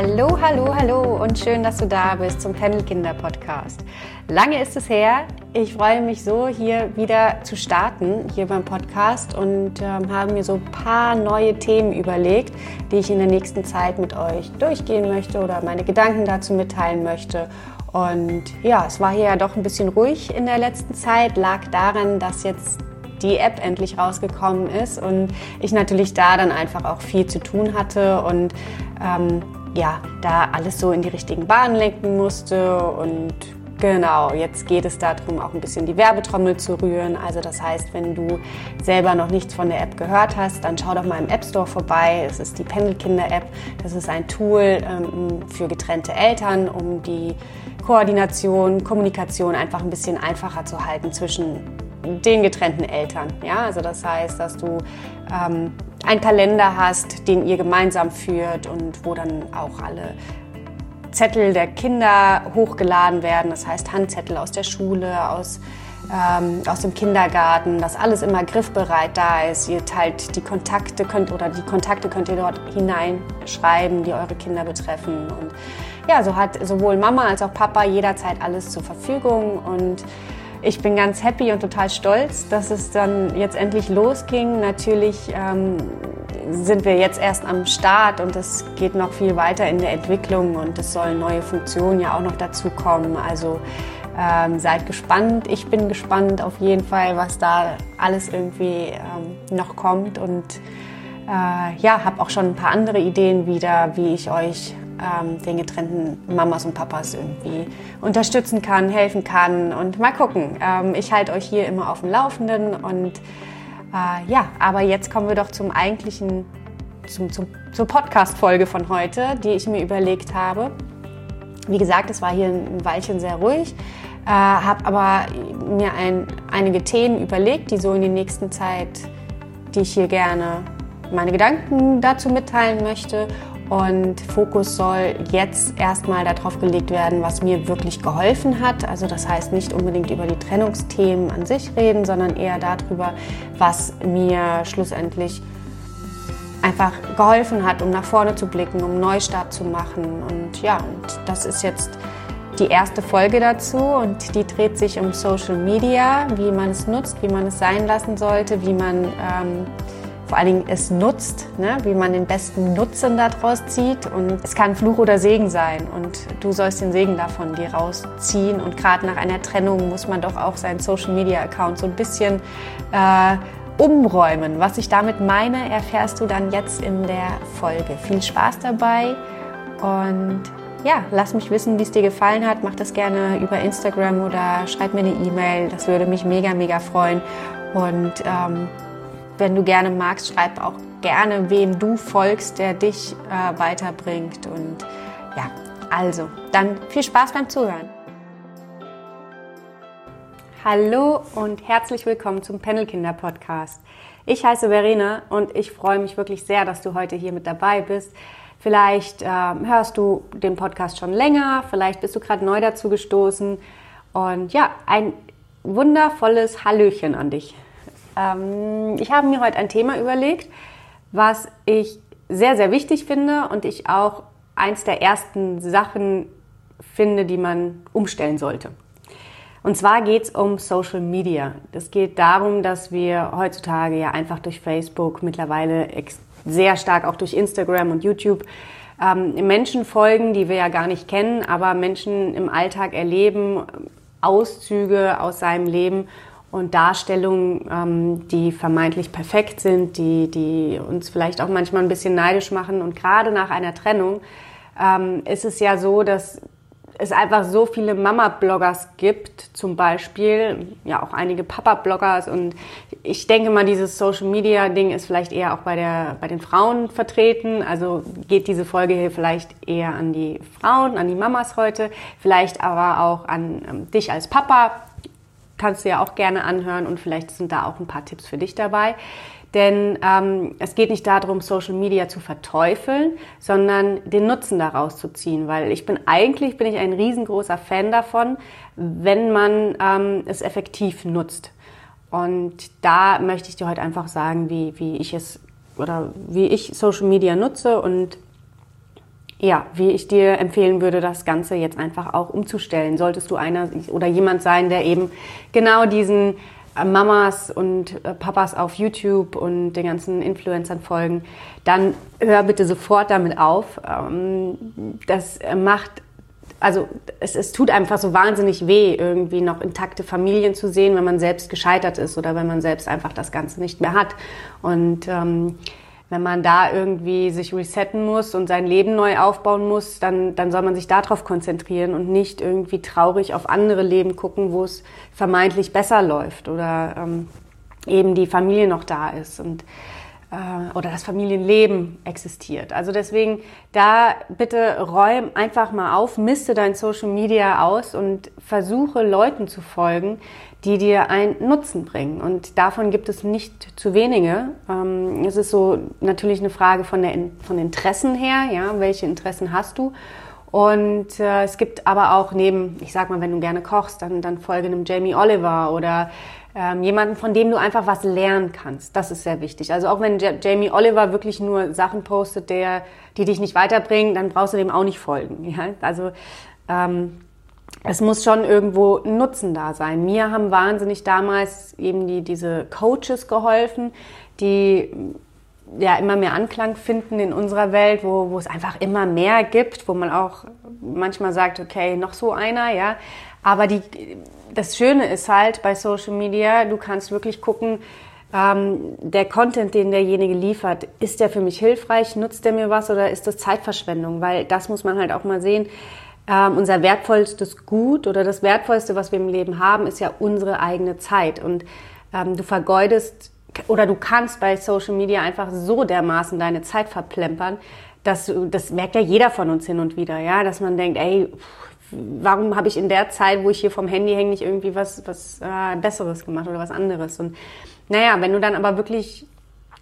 Hallo, hallo, hallo und schön, dass du da bist zum Pendelkinder Podcast. Lange ist es her. Ich freue mich so, hier wieder zu starten, hier beim Podcast und ähm, habe mir so ein paar neue Themen überlegt, die ich in der nächsten Zeit mit euch durchgehen möchte oder meine Gedanken dazu mitteilen möchte. Und ja, es war hier ja doch ein bisschen ruhig in der letzten Zeit, lag daran, dass jetzt die App endlich rausgekommen ist und ich natürlich da dann einfach auch viel zu tun hatte und ähm, ja, da alles so in die richtigen Bahnen lenken musste und Genau, jetzt geht es darum, auch ein bisschen die Werbetrommel zu rühren. Also das heißt, wenn du selber noch nichts von der App gehört hast, dann schau doch mal im App Store vorbei. Es ist die Pendelkinder-App. Das ist ein Tool ähm, für getrennte Eltern, um die Koordination, Kommunikation einfach ein bisschen einfacher zu halten zwischen den getrennten Eltern. Ja, also das heißt, dass du ähm, einen Kalender hast, den ihr gemeinsam führt und wo dann auch alle Zettel der Kinder hochgeladen werden. Das heißt Handzettel aus der Schule, aus ähm, aus dem Kindergarten, dass alles immer griffbereit da ist. Ihr teilt die Kontakte könnt oder die Kontakte könnt ihr dort hineinschreiben, die eure Kinder betreffen. Und ja, so hat sowohl Mama als auch Papa jederzeit alles zur Verfügung und ich bin ganz happy und total stolz, dass es dann jetzt endlich losging. Natürlich ähm, sind wir jetzt erst am Start und es geht noch viel weiter in der Entwicklung und es sollen neue Funktionen ja auch noch dazu kommen. Also ähm, seid gespannt. Ich bin gespannt auf jeden Fall, was da alles irgendwie ähm, noch kommt und äh, ja, habe auch schon ein paar andere Ideen wieder, wie ich euch ähm, den getrennten Mamas und Papas irgendwie unterstützen kann, helfen kann. Und mal gucken. Ähm, ich halte euch hier immer auf dem Laufenden. Und äh, ja, aber jetzt kommen wir doch zum eigentlichen, zum, zum, zur Podcast-Folge von heute, die ich mir überlegt habe. Wie gesagt, es war hier ein Weilchen sehr ruhig. Äh, habe aber mir ein, einige Themen überlegt, die so in der nächsten Zeit, die ich hier gerne meine Gedanken dazu mitteilen möchte und Fokus soll jetzt erstmal darauf gelegt werden, was mir wirklich geholfen hat. Also das heißt nicht unbedingt über die Trennungsthemen an sich reden, sondern eher darüber, was mir schlussendlich einfach geholfen hat, um nach vorne zu blicken, um Neustart zu machen. Und ja, und das ist jetzt die erste Folge dazu und die dreht sich um Social Media, wie man es nutzt, wie man es sein lassen sollte, wie man ähm, vor allen Dingen es nutzt, ne? wie man den besten Nutzen daraus zieht. Und es kann Fluch oder Segen sein und du sollst den Segen davon dir rausziehen. Und gerade nach einer Trennung muss man doch auch seinen Social-Media-Account so ein bisschen äh, umräumen. Was ich damit meine, erfährst du dann jetzt in der Folge. Viel Spaß dabei und ja, lass mich wissen, wie es dir gefallen hat. Mach das gerne über Instagram oder schreib mir eine E-Mail. Das würde mich mega, mega freuen. Und ähm, wenn du gerne magst, schreib auch gerne, wem du folgst, der dich äh, weiterbringt. Und ja, also, dann viel Spaß beim Zuhören. Hallo und herzlich willkommen zum Panelkinder Podcast. Ich heiße Verena und ich freue mich wirklich sehr, dass du heute hier mit dabei bist. Vielleicht äh, hörst du den Podcast schon länger, vielleicht bist du gerade neu dazu gestoßen. Und ja, ein wundervolles Hallöchen an dich. Ähm, ich habe mir heute ein Thema überlegt, was ich sehr, sehr wichtig finde und ich auch eins der ersten Sachen finde, die man umstellen sollte. Und zwar geht es um Social Media. Es geht darum, dass wir heutzutage ja einfach durch Facebook, mittlerweile sehr stark auch durch Instagram und YouTube, ähm, Menschen folgen, die wir ja gar nicht kennen, aber Menschen im Alltag erleben, Auszüge aus seinem Leben und Darstellungen, ähm, die vermeintlich perfekt sind, die, die uns vielleicht auch manchmal ein bisschen neidisch machen. Und gerade nach einer Trennung ähm, ist es ja so, dass es einfach so viele Mama-Bloggers gibt, zum Beispiel, ja auch einige Papa-Bloggers. Und ich denke mal, dieses Social-Media-Ding ist vielleicht eher auch bei, der, bei den Frauen vertreten, also geht diese Folge hier vielleicht eher an die Frauen, an die Mamas heute, vielleicht aber auch an ähm, dich als Papa, kannst du ja auch gerne anhören und vielleicht sind da auch ein paar Tipps für dich dabei. Denn ähm, es geht nicht darum, Social Media zu verteufeln, sondern den Nutzen daraus zu ziehen. Weil ich bin eigentlich bin ich ein riesengroßer Fan davon, wenn man ähm, es effektiv nutzt. Und da möchte ich dir heute einfach sagen, wie, wie ich es oder wie ich Social Media nutze und ja, wie ich dir empfehlen würde, das Ganze jetzt einfach auch umzustellen. Solltest du einer oder jemand sein, der eben genau diesen Mamas und äh, Papas auf YouTube und den ganzen Influencern folgen, dann hör bitte sofort damit auf. Ähm, das macht, also es, es tut einfach so wahnsinnig weh, irgendwie noch intakte Familien zu sehen, wenn man selbst gescheitert ist oder wenn man selbst einfach das Ganze nicht mehr hat. Und ähm, wenn man da irgendwie sich resetten muss und sein Leben neu aufbauen muss, dann, dann soll man sich darauf konzentrieren und nicht irgendwie traurig auf andere Leben gucken, wo es vermeintlich besser läuft oder ähm, eben die Familie noch da ist. Und äh, oder das Familienleben existiert. Also deswegen da bitte räum einfach mal auf, misste dein Social Media aus und versuche Leuten zu folgen, die dir einen Nutzen bringen. Und davon gibt es nicht zu wenige. Ähm, es ist so natürlich eine Frage von, der, von Interessen her, ja, welche Interessen hast du? Und äh, es gibt aber auch neben, ich sag mal, wenn du gerne kochst, dann, dann folge einem Jamie Oliver oder ähm, jemanden, von dem du einfach was lernen kannst. Das ist sehr wichtig. Also auch wenn Jamie Oliver wirklich nur Sachen postet, der, die dich nicht weiterbringen, dann brauchst du dem auch nicht folgen. Ja? Also ähm, es muss schon irgendwo Nutzen da sein. Mir haben wahnsinnig damals eben die, diese Coaches geholfen, die ja immer mehr Anklang finden in unserer Welt, wo, wo es einfach immer mehr gibt, wo man auch manchmal sagt, okay, noch so einer, ja. Aber die, das Schöne ist halt bei Social Media, du kannst wirklich gucken, ähm, der Content, den derjenige liefert, ist der für mich hilfreich, nutzt der mir was oder ist das Zeitverschwendung? Weil das muss man halt auch mal sehen ähm, unser wertvollstes Gut oder das Wertvollste, was wir im Leben haben, ist ja unsere eigene Zeit. Und ähm, du vergeudest oder du kannst bei Social Media einfach so dermaßen deine Zeit verplempern, dass du, das merkt ja jeder von uns hin und wieder, ja, dass man denkt, ey, warum habe ich in der Zeit, wo ich hier vom Handy hänge, nicht irgendwie was, was äh, Besseres gemacht oder was anderes? Und naja, wenn du dann aber wirklich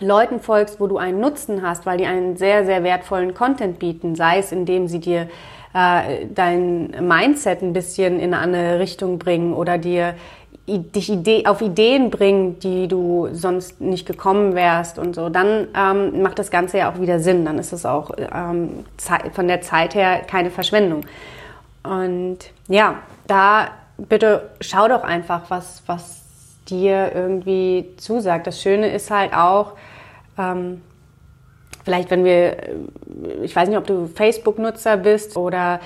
Leuten folgst, wo du einen Nutzen hast, weil die einen sehr, sehr wertvollen Content bieten, sei es indem sie dir äh, dein Mindset ein bisschen in eine andere Richtung bringen oder dir dich Idee, auf Ideen bringen, die du sonst nicht gekommen wärst und so, dann ähm, macht das Ganze ja auch wieder Sinn. Dann ist es auch ähm, von der Zeit her keine Verschwendung. Und ja, da bitte schau doch einfach, was, was dir irgendwie zusagt. Das Schöne ist halt auch, ähm, vielleicht wenn wir, ich weiß nicht, ob du Facebook-Nutzer bist oder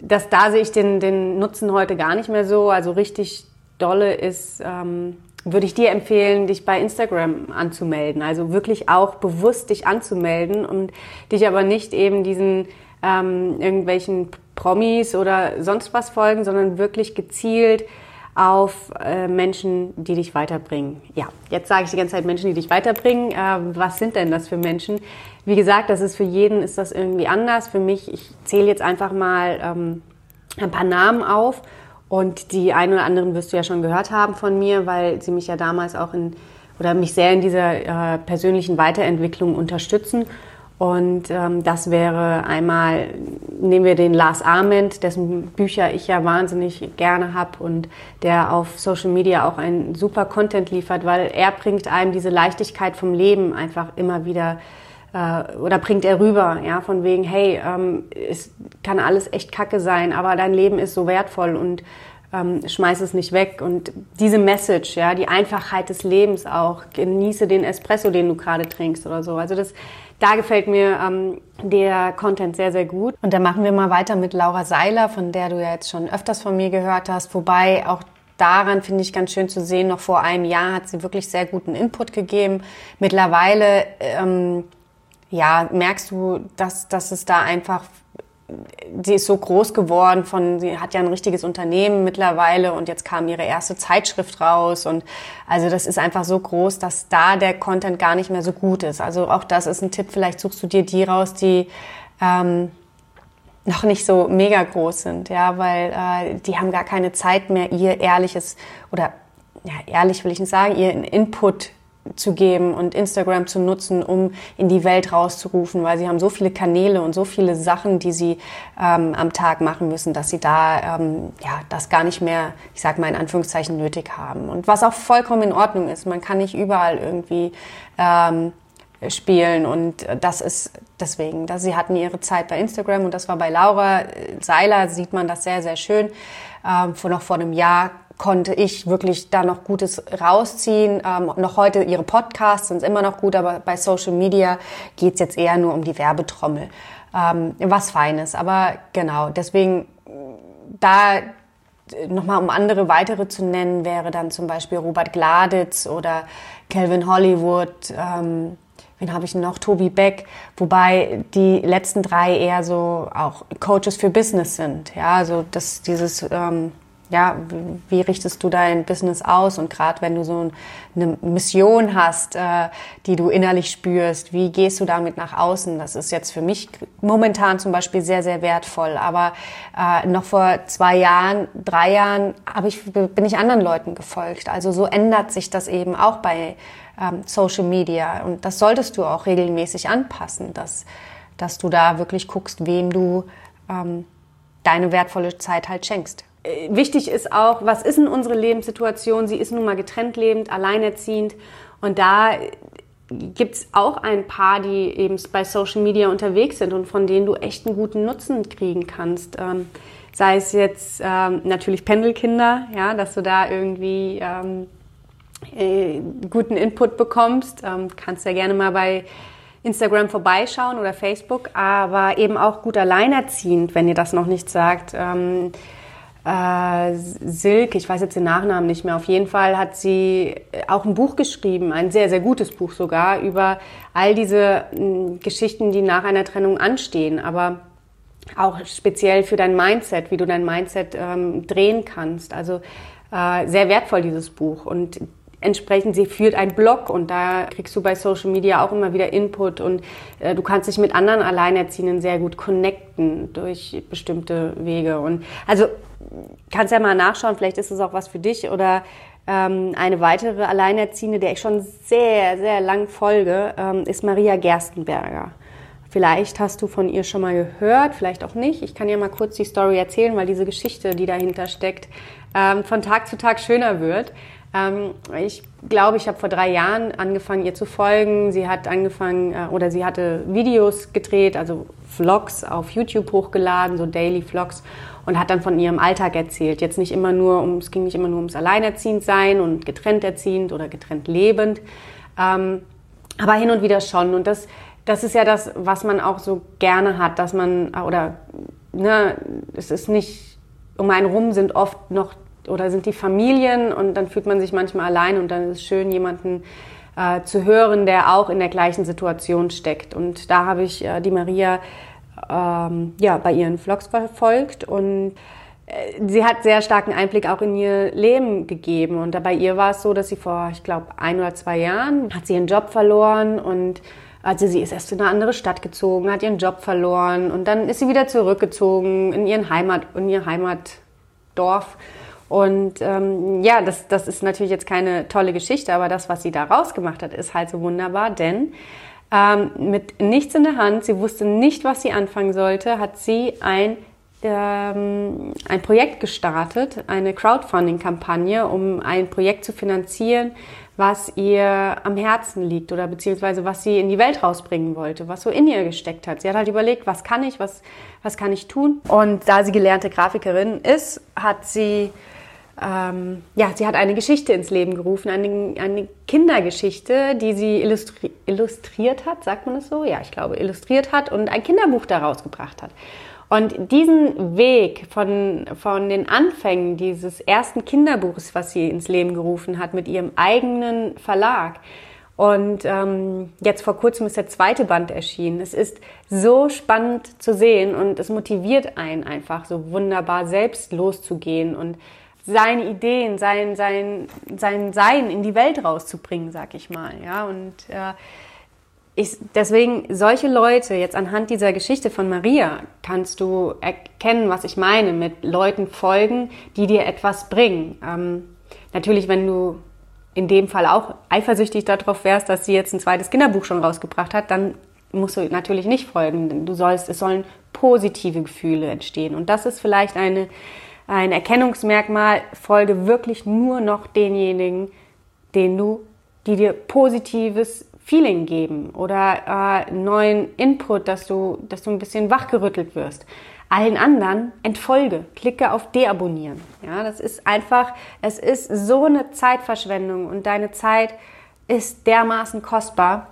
das, da sehe ich den, den Nutzen heute gar nicht mehr so. Also richtig dolle ist, ähm, würde ich dir empfehlen, dich bei Instagram anzumelden. Also wirklich auch bewusst dich anzumelden und dich aber nicht eben diesen ähm, irgendwelchen Promis oder sonst was folgen, sondern wirklich gezielt auf äh, Menschen, die dich weiterbringen. Ja, jetzt sage ich die ganze Zeit Menschen, die dich weiterbringen. Äh, was sind denn das für Menschen? Wie gesagt, das ist für jeden ist das irgendwie anders. Für mich, ich zähle jetzt einfach mal ähm, ein paar Namen auf und die einen oder anderen wirst du ja schon gehört haben von mir, weil sie mich ja damals auch in oder mich sehr in dieser äh, persönlichen Weiterentwicklung unterstützen. Und ähm, das wäre einmal, nehmen wir den Lars Arment, dessen Bücher ich ja wahnsinnig gerne habe und der auf Social Media auch einen super Content liefert, weil er bringt einem diese Leichtigkeit vom Leben einfach immer wieder äh, oder bringt er rüber, ja, von wegen, hey, ähm, es kann alles echt kacke sein, aber dein Leben ist so wertvoll und ähm, schmeiß es nicht weg. Und diese Message, ja, die Einfachheit des Lebens auch, genieße den Espresso, den du gerade trinkst oder so. Also das da gefällt mir ähm, der Content sehr, sehr gut. Und dann machen wir mal weiter mit Laura Seiler, von der du ja jetzt schon öfters von mir gehört hast. Wobei auch daran finde ich ganz schön zu sehen, noch vor einem Jahr hat sie wirklich sehr guten Input gegeben. Mittlerweile ähm, ja, merkst du, dass, dass es da einfach sie ist so groß geworden von, sie hat ja ein richtiges Unternehmen mittlerweile und jetzt kam ihre erste Zeitschrift raus und also das ist einfach so groß, dass da der Content gar nicht mehr so gut ist. Also auch das ist ein Tipp, vielleicht suchst du dir die raus, die ähm, noch nicht so mega groß sind, ja, weil äh, die haben gar keine Zeit mehr, ihr ehrliches oder ja, ehrlich will ich nicht sagen, ihren Input zu geben und Instagram zu nutzen, um in die Welt rauszurufen, weil sie haben so viele Kanäle und so viele Sachen, die sie ähm, am Tag machen müssen, dass sie da ähm, ja das gar nicht mehr, ich sag mal in Anführungszeichen, nötig haben. Und was auch vollkommen in Ordnung ist. Man kann nicht überall irgendwie ähm, spielen und das ist deswegen, dass sie hatten ihre Zeit bei Instagram und das war bei Laura Seiler, sieht man das sehr, sehr schön. Ähm, vor noch vor einem Jahr konnte ich wirklich da noch Gutes rausziehen. Ähm, noch heute ihre Podcasts sind immer noch gut, aber bei Social Media geht's jetzt eher nur um die Werbetrommel. Ähm, was Feines. Aber genau, deswegen da nochmal um andere weitere zu nennen, wäre dann zum Beispiel Robert Gladitz oder Calvin Hollywood. Ähm, wen habe ich noch? Tobi Beck. Wobei die letzten drei eher so auch Coaches für Business sind. Ja, also das, dieses ähm, ja, wie richtest du dein Business aus? Und gerade wenn du so eine Mission hast, äh, die du innerlich spürst, wie gehst du damit nach außen? Das ist jetzt für mich momentan zum Beispiel sehr, sehr wertvoll. Aber äh, noch vor zwei Jahren, drei Jahren hab ich, bin ich anderen Leuten gefolgt. Also so ändert sich das eben auch bei ähm, Social Media. Und das solltest du auch regelmäßig anpassen, dass, dass du da wirklich guckst, wem du ähm, deine wertvolle Zeit halt schenkst. Äh, wichtig ist auch, was ist denn unsere Lebenssituation? Sie ist nun mal getrennt lebend, alleinerziehend. Und da gibt es auch ein paar, die eben bei Social Media unterwegs sind und von denen du echt einen guten Nutzen kriegen kannst. Ähm, sei es jetzt ähm, natürlich Pendelkinder, ja, dass du da irgendwie ähm, äh, guten Input bekommst. Ähm, kannst ja gerne mal bei Instagram vorbeischauen oder Facebook, aber eben auch gut alleinerziehend, wenn ihr das noch nicht sagt. Äh, Silke, ich weiß jetzt den Nachnamen nicht mehr, auf jeden Fall hat sie auch ein Buch geschrieben, ein sehr, sehr gutes Buch sogar, über all diese mh, Geschichten, die nach einer Trennung anstehen, aber auch speziell für dein Mindset, wie du dein Mindset ähm, drehen kannst. Also äh, sehr wertvoll dieses Buch und entsprechend, sie führt einen Blog und da kriegst du bei Social Media auch immer wieder Input und äh, du kannst dich mit anderen Alleinerziehenden sehr gut connecten durch bestimmte Wege. Und also kannst ja mal nachschauen, vielleicht ist es auch was für dich oder ähm, eine weitere Alleinerziehende, der ich schon sehr, sehr lang folge, ähm, ist Maria Gerstenberger. Vielleicht hast du von ihr schon mal gehört, vielleicht auch nicht. Ich kann dir mal kurz die Story erzählen, weil diese Geschichte, die dahinter steckt, ähm, von Tag zu Tag schöner wird. Ähm, ich glaube, ich habe vor drei Jahren angefangen, ihr zu folgen. Sie hat angefangen äh, oder sie hatte Videos gedreht, also Vlogs auf YouTube hochgeladen, so Daily Vlogs und hat dann von ihrem Alltag erzählt. Jetzt nicht immer nur um, es ging nicht immer nur ums Alleinerziehendsein und getrennt erziehend oder getrennt lebend, ähm, aber hin und wieder schon. Und das, das ist ja das, was man auch so gerne hat, dass man, oder, ne, es ist nicht, um einen rum sind oft noch oder sind die Familien und dann fühlt man sich manchmal allein und dann ist es schön, jemanden äh, zu hören, der auch in der gleichen Situation steckt. Und da habe ich äh, die Maria ähm, ja, bei ihren Vlogs verfolgt und äh, sie hat sehr starken Einblick auch in ihr Leben gegeben. Und bei ihr war es so, dass sie vor, ich glaube, ein oder zwei Jahren hat sie ihren Job verloren und also sie ist erst in eine andere Stadt gezogen, hat ihren Job verloren und dann ist sie wieder zurückgezogen in ihren Heimat, in ihr Heimatdorf und ähm, ja, das, das ist natürlich jetzt keine tolle Geschichte, aber das, was sie da rausgemacht hat, ist halt so wunderbar, denn ähm, mit nichts in der Hand, sie wusste nicht, was sie anfangen sollte, hat sie ein, ähm, ein Projekt gestartet, eine Crowdfunding-Kampagne, um ein Projekt zu finanzieren, was ihr am Herzen liegt oder beziehungsweise was sie in die Welt rausbringen wollte, was so in ihr gesteckt hat. Sie hat halt überlegt, was kann ich, was, was kann ich tun? Und da sie gelernte Grafikerin ist, hat sie ähm, ja, sie hat eine Geschichte ins Leben gerufen, eine, eine Kindergeschichte, die sie illustri illustriert hat, sagt man es so? Ja, ich glaube, illustriert hat und ein Kinderbuch daraus gebracht hat. Und diesen Weg von, von den Anfängen dieses ersten Kinderbuches, was sie ins Leben gerufen hat, mit ihrem eigenen Verlag, und ähm, jetzt vor kurzem ist der zweite Band erschienen. Es ist so spannend zu sehen und es motiviert einen einfach so wunderbar selbst loszugehen und seine Ideen, sein, sein, sein Sein in die Welt rauszubringen, sag ich mal. Ja, und äh, ich, deswegen solche Leute, jetzt anhand dieser Geschichte von Maria, kannst du erkennen, was ich meine mit Leuten folgen, die dir etwas bringen. Ähm, natürlich, wenn du in dem Fall auch eifersüchtig darauf wärst, dass sie jetzt ein zweites Kinderbuch schon rausgebracht hat, dann musst du natürlich nicht folgen. Du sollst, es sollen positive Gefühle entstehen. Und das ist vielleicht eine ein Erkennungsmerkmal, folge wirklich nur noch denjenigen, den du, die dir positives Feeling geben oder äh, neuen Input, dass du, dass du ein bisschen wachgerüttelt wirst. Allen anderen entfolge, klicke auf Deabonnieren. Ja, das ist einfach, es ist so eine Zeitverschwendung und deine Zeit ist dermaßen kostbar,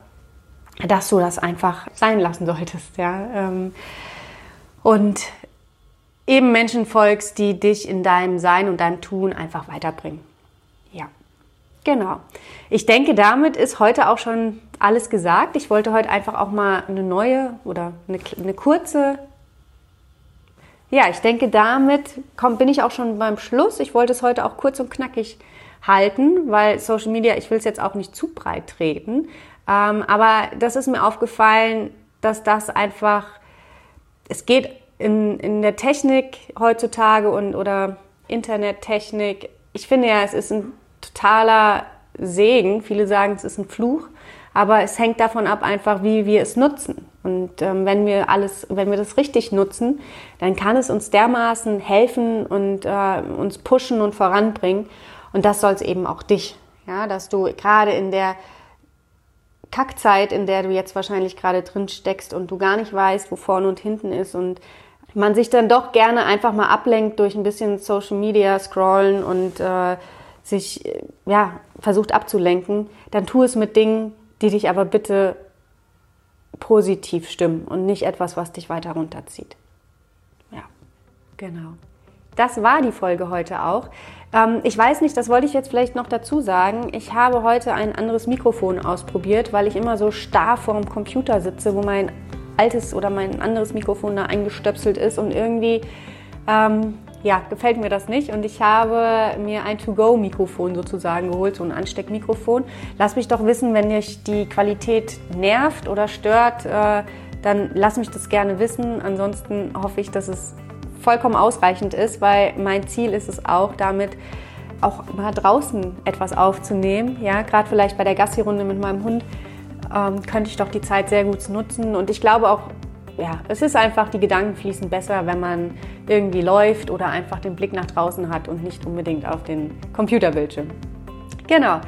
dass du das einfach sein lassen solltest. Ja, ähm, und eben Menschen folgst, die dich in deinem Sein und deinem Tun einfach weiterbringen. Ja. Genau. Ich denke, damit ist heute auch schon alles gesagt. Ich wollte heute einfach auch mal eine neue oder eine, eine kurze. Ja, ich denke, damit komm, bin ich auch schon beim Schluss. Ich wollte es heute auch kurz und knackig halten, weil Social Media, ich will es jetzt auch nicht zu breit treten. Ähm, aber das ist mir aufgefallen, dass das einfach, es geht in, in der Technik heutzutage und oder Internettechnik. Ich finde ja, es ist ein totaler Segen. Viele sagen, es ist ein Fluch, aber es hängt davon ab, einfach wie wir es nutzen. Und ähm, wenn wir alles, wenn wir das richtig nutzen, dann kann es uns dermaßen helfen und äh, uns pushen und voranbringen. Und das soll es eben auch dich, ja, dass du gerade in der Kackzeit, in der du jetzt wahrscheinlich gerade drin steckst und du gar nicht weißt, wo vorne und hinten ist und man sich dann doch gerne einfach mal ablenkt durch ein bisschen Social Media scrollen und äh, sich ja, versucht abzulenken, dann tu es mit Dingen, die dich aber bitte positiv stimmen und nicht etwas, was dich weiter runterzieht. Ja, genau. Das war die Folge heute auch. Ähm, ich weiß nicht, das wollte ich jetzt vielleicht noch dazu sagen. Ich habe heute ein anderes Mikrofon ausprobiert, weil ich immer so starr vor dem Computer sitze, wo mein altes oder mein anderes Mikrofon da eingestöpselt ist und irgendwie ähm, ja, gefällt mir das nicht und ich habe mir ein To-Go-Mikrofon sozusagen geholt, so ein Ansteckmikrofon. Lass mich doch wissen, wenn dich die Qualität nervt oder stört, äh, dann lass mich das gerne wissen. Ansonsten hoffe ich, dass es vollkommen ausreichend ist, weil mein Ziel ist es auch, damit auch mal draußen etwas aufzunehmen. Ja, gerade vielleicht bei der Gassi-Runde mit meinem Hund ähm, könnte ich doch die Zeit sehr gut nutzen. Und ich glaube auch, ja, es ist einfach, die Gedanken fließen besser, wenn man irgendwie läuft oder einfach den Blick nach draußen hat und nicht unbedingt auf den Computerbildschirm. Genau.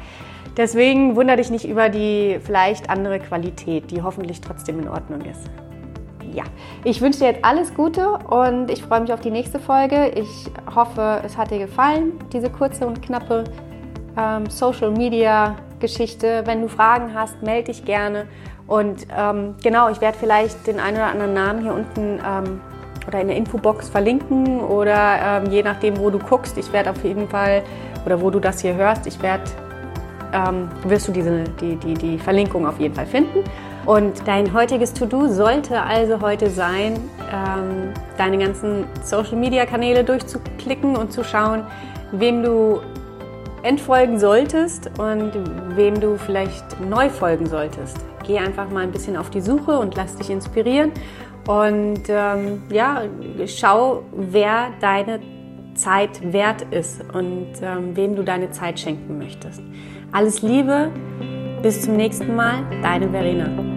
Deswegen wundere dich nicht über die vielleicht andere Qualität, die hoffentlich trotzdem in Ordnung ist. Ja, ich wünsche dir jetzt alles Gute und ich freue mich auf die nächste Folge. Ich hoffe, es hat dir gefallen, diese kurze und knappe ähm, Social Media Geschichte. Wenn du Fragen hast, melde dich gerne. Und ähm, genau, ich werde vielleicht den einen oder anderen Namen hier unten ähm, oder in der Infobox verlinken oder ähm, je nachdem, wo du guckst. Ich werde auf jeden Fall, oder wo du das hier hörst, ich werde, ähm, wirst du diese, die, die, die Verlinkung auf jeden Fall finden. Und dein heutiges To-Do sollte also heute sein, ähm, deine ganzen Social-Media-Kanäle durchzuklicken und zu schauen, wem du entfolgen solltest und wem du vielleicht neu folgen solltest. Geh einfach mal ein bisschen auf die Suche und lass dich inspirieren und ähm, ja, schau, wer deine Zeit wert ist und ähm, wem du deine Zeit schenken möchtest. Alles Liebe, bis zum nächsten Mal, deine Verena.